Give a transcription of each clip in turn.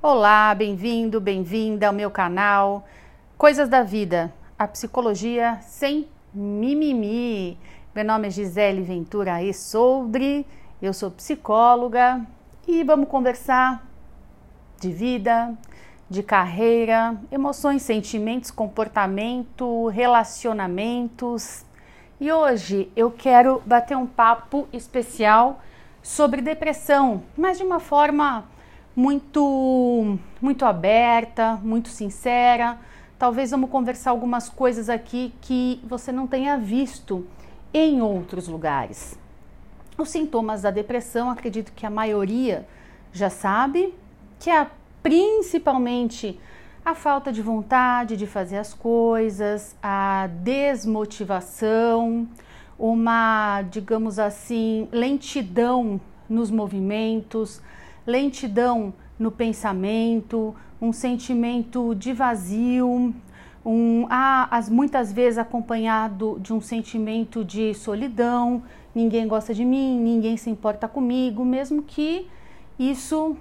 Olá, bem-vindo, bem-vinda ao meu canal Coisas da Vida, a psicologia sem mimimi. Meu nome é Gisele Ventura e Soldri, eu sou psicóloga e vamos conversar de vida, de carreira, emoções, sentimentos, comportamento, relacionamentos. E hoje eu quero bater um papo especial sobre depressão, mas de uma forma muito muito aberta, muito sincera. Talvez vamos conversar algumas coisas aqui que você não tenha visto em outros lugares. Os sintomas da depressão, acredito que a maioria já sabe, que é principalmente a falta de vontade de fazer as coisas, a desmotivação, uma, digamos assim, lentidão nos movimentos, lentidão no pensamento, um sentimento de vazio, um, ah, as, muitas vezes acompanhado de um sentimento de solidão, ninguém gosta de mim, ninguém se importa comigo, mesmo que isso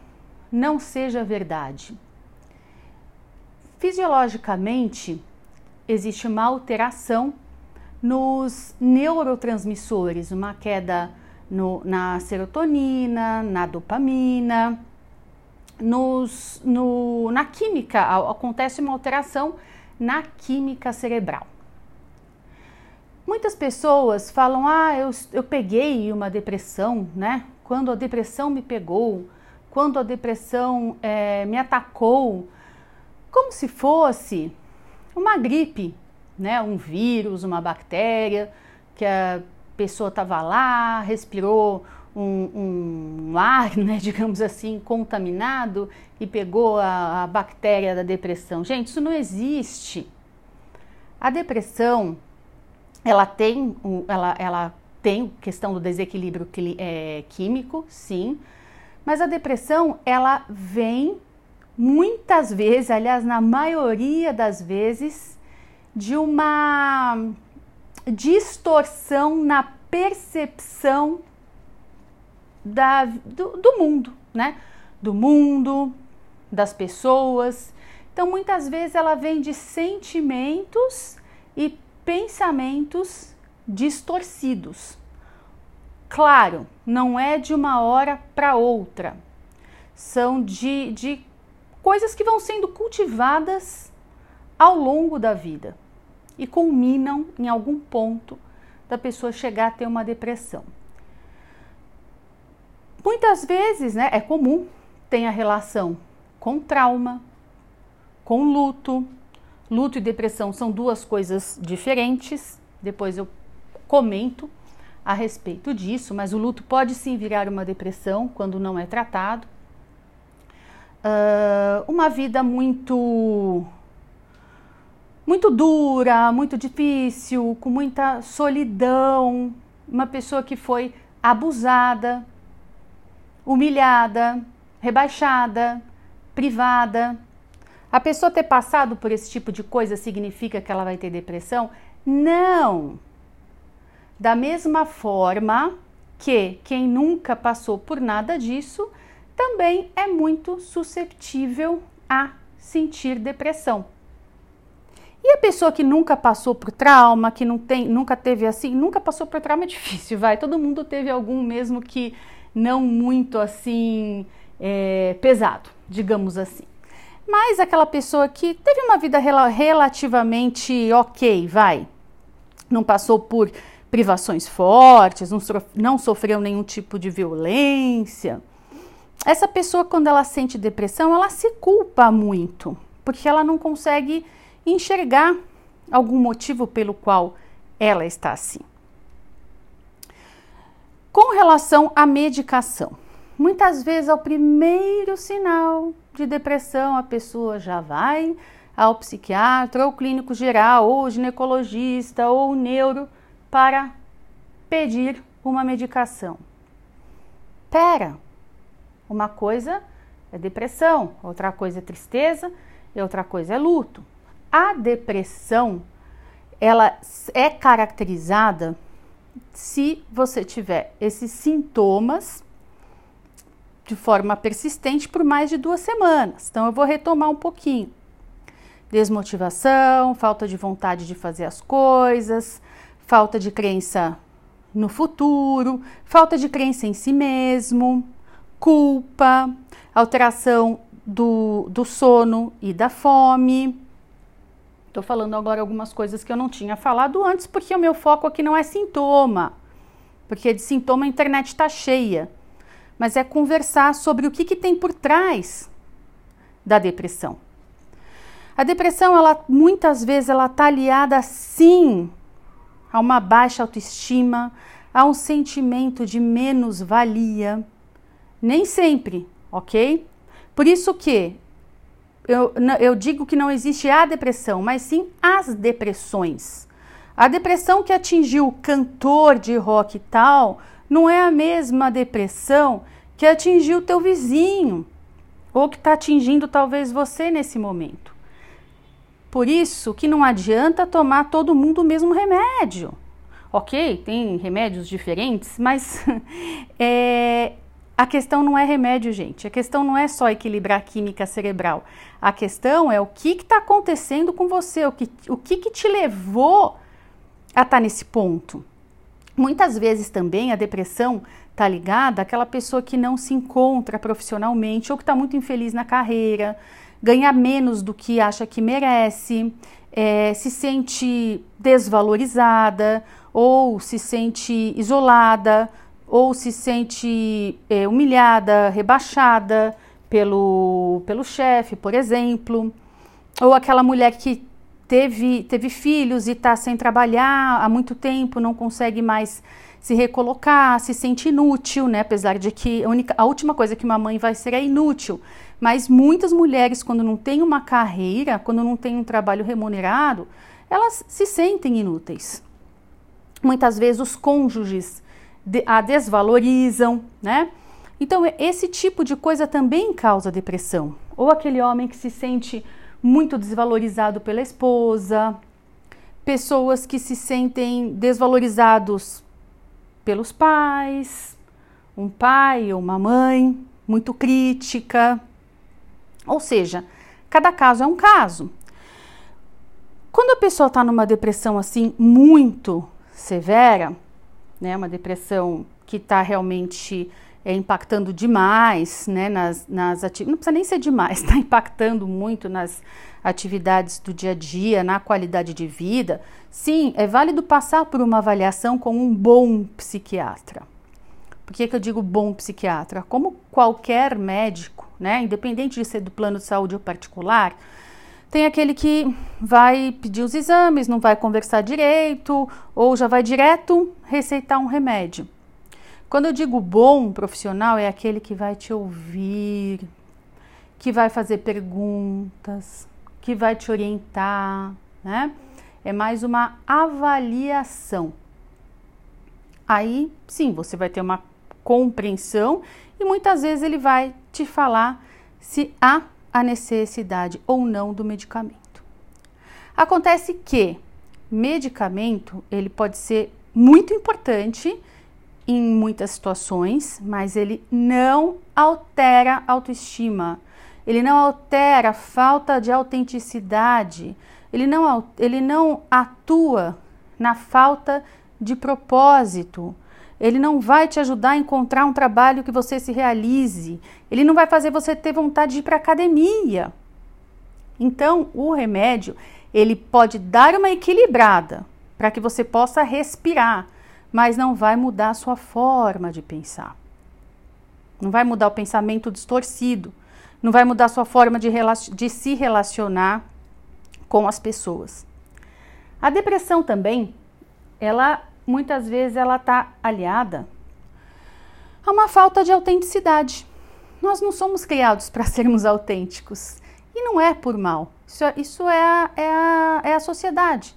não seja verdade. Fisiologicamente, existe uma alteração nos neurotransmissores, uma queda no, na serotonina, na dopamina, nos, no, na química, acontece uma alteração na química cerebral. Muitas pessoas falam: Ah, eu, eu peguei uma depressão, né? Quando a depressão me pegou, quando a depressão é, me atacou, como se fosse uma gripe, né? Um vírus, uma bactéria que a pessoa estava lá, respirou um, um, ar, né, digamos assim, contaminado e pegou a, a bactéria da depressão. Gente, isso não existe. A depressão, ela tem, ela, ela tem questão do desequilíbrio é, químico, sim, mas a depressão, ela vem muitas vezes, aliás, na maioria das vezes, de uma distorção na percepção da, do, do mundo, né? Do mundo, das pessoas. Então, muitas vezes ela vem de sentimentos e pensamentos distorcidos. Claro, não é de uma hora para outra. São de, de coisas que vão sendo cultivadas ao longo da vida e culminam em algum ponto da pessoa chegar a ter uma depressão. Muitas vezes, né, é comum, tem a relação com trauma, com luto. Luto e depressão são duas coisas diferentes. Depois eu comento a respeito disso, mas o luto pode sim virar uma depressão quando não é tratado. Uh, uma vida muito muito dura, muito difícil, com muita solidão, uma pessoa que foi abusada, humilhada, rebaixada, privada. A pessoa ter passado por esse tipo de coisa significa que ela vai ter depressão? Não! Da mesma forma que quem nunca passou por nada disso também é muito susceptível a sentir depressão. E a pessoa que nunca passou por trauma, que não tem, nunca teve assim, nunca passou por trauma é difícil, vai. Todo mundo teve algum mesmo que não muito assim é, pesado, digamos assim. Mas aquela pessoa que teve uma vida rel relativamente ok, vai, não passou por privações fortes, não, so não sofreu nenhum tipo de violência. Essa pessoa, quando ela sente depressão, ela se culpa muito, porque ela não consegue enxergar algum motivo pelo qual ela está assim. Com relação à medicação, muitas vezes ao primeiro sinal de depressão, a pessoa já vai ao psiquiatra, ou clínico geral, ou ginecologista, ou neuro para pedir uma medicação. Pera, uma coisa é depressão, outra coisa é tristeza e outra coisa é luto. A depressão, ela é caracterizada se você tiver esses sintomas de forma persistente por mais de duas semanas. Então, eu vou retomar um pouquinho. Desmotivação, falta de vontade de fazer as coisas, falta de crença no futuro, falta de crença em si mesmo, culpa, alteração do, do sono e da fome. Estou falando agora algumas coisas que eu não tinha falado antes, porque o meu foco aqui não é sintoma, porque de sintoma a internet está cheia, mas é conversar sobre o que, que tem por trás da depressão. A depressão, ela muitas vezes ela está aliada sim a uma baixa autoestima, a um sentimento de menos-valia. Nem sempre, ok? Por isso que eu, eu digo que não existe a depressão, mas sim as depressões. A depressão que atingiu o cantor de rock tal não é a mesma depressão que atingiu o teu vizinho ou que está atingindo talvez você nesse momento. Por isso que não adianta tomar todo mundo o mesmo remédio. Ok, tem remédios diferentes, mas é, a questão não é remédio, gente. A questão não é só equilibrar a química cerebral. A questão é o que está acontecendo com você, o que, o que, que te levou a estar tá nesse ponto. Muitas vezes também a depressão está ligada àquela pessoa que não se encontra profissionalmente ou que está muito infeliz na carreira, ganha menos do que acha que merece, é, se sente desvalorizada ou se sente isolada ou se sente é, humilhada, rebaixada pelo, pelo chefe, por exemplo, ou aquela mulher que teve, teve filhos e está sem trabalhar há muito tempo, não consegue mais se recolocar, se sente inútil, né? Apesar de que a, única, a última coisa que uma mãe vai ser é inútil. Mas muitas mulheres, quando não têm uma carreira, quando não têm um trabalho remunerado, elas se sentem inúteis. Muitas vezes os cônjuges a desvalorizam, né? Então, esse tipo de coisa também causa depressão. Ou aquele homem que se sente muito desvalorizado pela esposa, pessoas que se sentem desvalorizados pelos pais, um pai ou uma mãe muito crítica. Ou seja, cada caso é um caso. Quando a pessoa está numa depressão assim muito severa, né, uma depressão que está realmente é, impactando demais, né, nas, nas atividades, não precisa nem ser demais, está impactando muito nas atividades do dia a dia, na qualidade de vida, sim, é válido passar por uma avaliação com um bom psiquiatra. Por que, que eu digo bom psiquiatra? Como qualquer médico, né, independente de ser do plano de saúde ou particular, tem aquele que vai pedir os exames, não vai conversar direito, ou já vai direto receitar um remédio. Quando eu digo bom profissional, é aquele que vai te ouvir, que vai fazer perguntas, que vai te orientar, né? É mais uma avaliação. Aí, sim, você vai ter uma compreensão e muitas vezes ele vai te falar se há a necessidade ou não do medicamento. Acontece que medicamento ele pode ser muito importante em muitas situações, mas ele não altera a autoestima, ele não altera a falta de autenticidade, ele não, ele não atua na falta de propósito, ele não vai te ajudar a encontrar um trabalho que você se realize. Ele não vai fazer você ter vontade de ir para academia. Então, o remédio, ele pode dar uma equilibrada para que você possa respirar, mas não vai mudar a sua forma de pensar. Não vai mudar o pensamento distorcido. Não vai mudar a sua forma de, de se relacionar com as pessoas. A depressão também, ela muitas vezes ela está aliada a uma falta de autenticidade. Nós não somos criados para sermos autênticos e não é por mal. Isso, é, isso é, a, é, a, é a sociedade.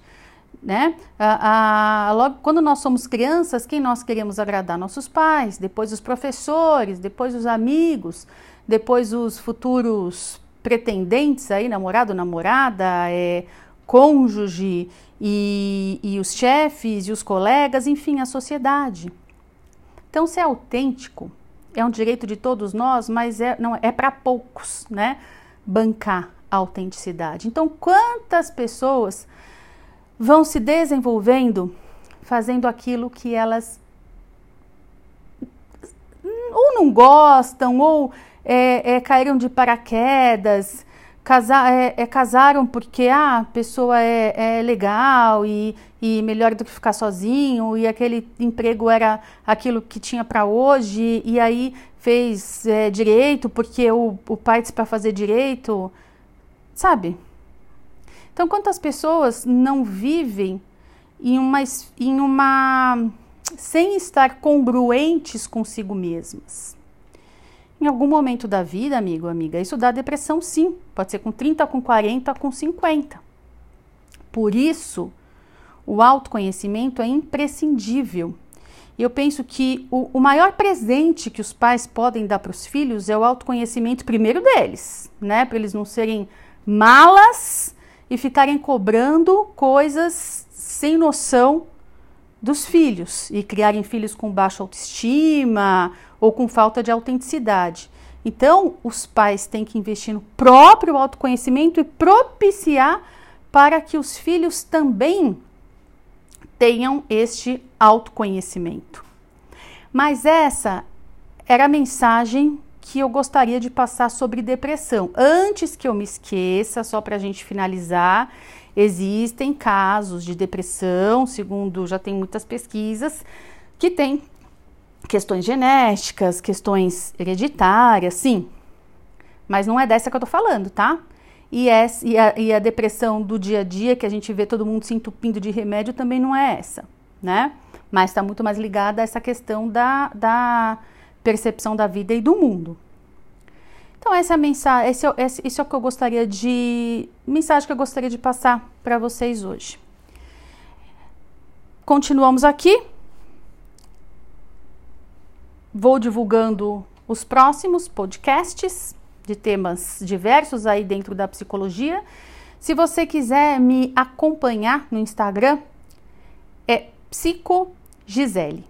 Né? A, a, logo, quando nós somos crianças, quem nós queremos agradar? Nossos pais, depois os professores, depois os amigos, depois os futuros pretendentes aí, namorado, namorada, é, cônjuge e, e os chefes e os colegas, enfim, a sociedade. Então, ser autêntico é um direito de todos nós, mas é, não, é para poucos, né? Bancar a autenticidade. Então, quantas pessoas vão se desenvolvendo fazendo aquilo que elas ou não gostam, ou é, é, caíram de paraquedas, casar, é, é, casaram porque ah, a pessoa é, é legal e, e melhor do que ficar sozinho, e aquele emprego era aquilo que tinha para hoje, e aí fez é, direito porque o, o pai disse para fazer direito, sabe? Então, quantas pessoas não vivem em uma, em uma sem estar congruentes consigo mesmas? Em algum momento da vida, amigo, amiga, isso dá depressão sim. Pode ser com 30, com 40, com 50. Por isso, o autoconhecimento é imprescindível. Eu penso que o, o maior presente que os pais podem dar para os filhos é o autoconhecimento primeiro deles, né? Para eles não serem malas e ficarem cobrando coisas sem noção dos filhos e criarem filhos com baixa autoestima ou com falta de autenticidade. Então, os pais têm que investir no próprio autoconhecimento e propiciar para que os filhos também tenham este autoconhecimento. Mas essa era a mensagem que eu gostaria de passar sobre depressão. Antes que eu me esqueça, só para a gente finalizar, Existem casos de depressão, segundo já tem muitas pesquisas, que tem questões genéticas, questões hereditárias, sim. Mas não é dessa que eu tô falando, tá? E, é, e, a, e a depressão do dia a dia, que a gente vê todo mundo se entupindo de remédio, também não é essa, né? Mas está muito mais ligada a essa questão da, da percepção da vida e do mundo, então, essa é a mensagem, esse, é, esse, esse é o que eu gostaria de. Mensagem que eu gostaria de passar para vocês hoje. Continuamos aqui. Vou divulgando os próximos podcasts de temas diversos aí dentro da psicologia. Se você quiser me acompanhar no Instagram, é Psico Gisele.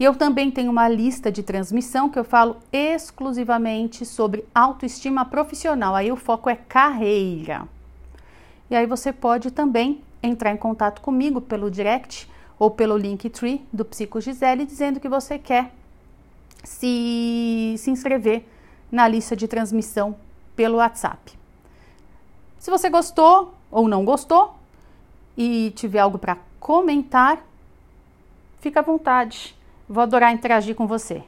E eu também tenho uma lista de transmissão que eu falo exclusivamente sobre autoestima profissional. Aí o foco é carreira. E aí você pode também entrar em contato comigo pelo direct ou pelo Linktree do Psico Gisele dizendo que você quer se, se inscrever na lista de transmissão pelo WhatsApp. Se você gostou ou não gostou e tiver algo para comentar, fica à vontade. Vou adorar interagir com você.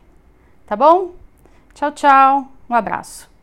Tá bom? Tchau, tchau. Um abraço.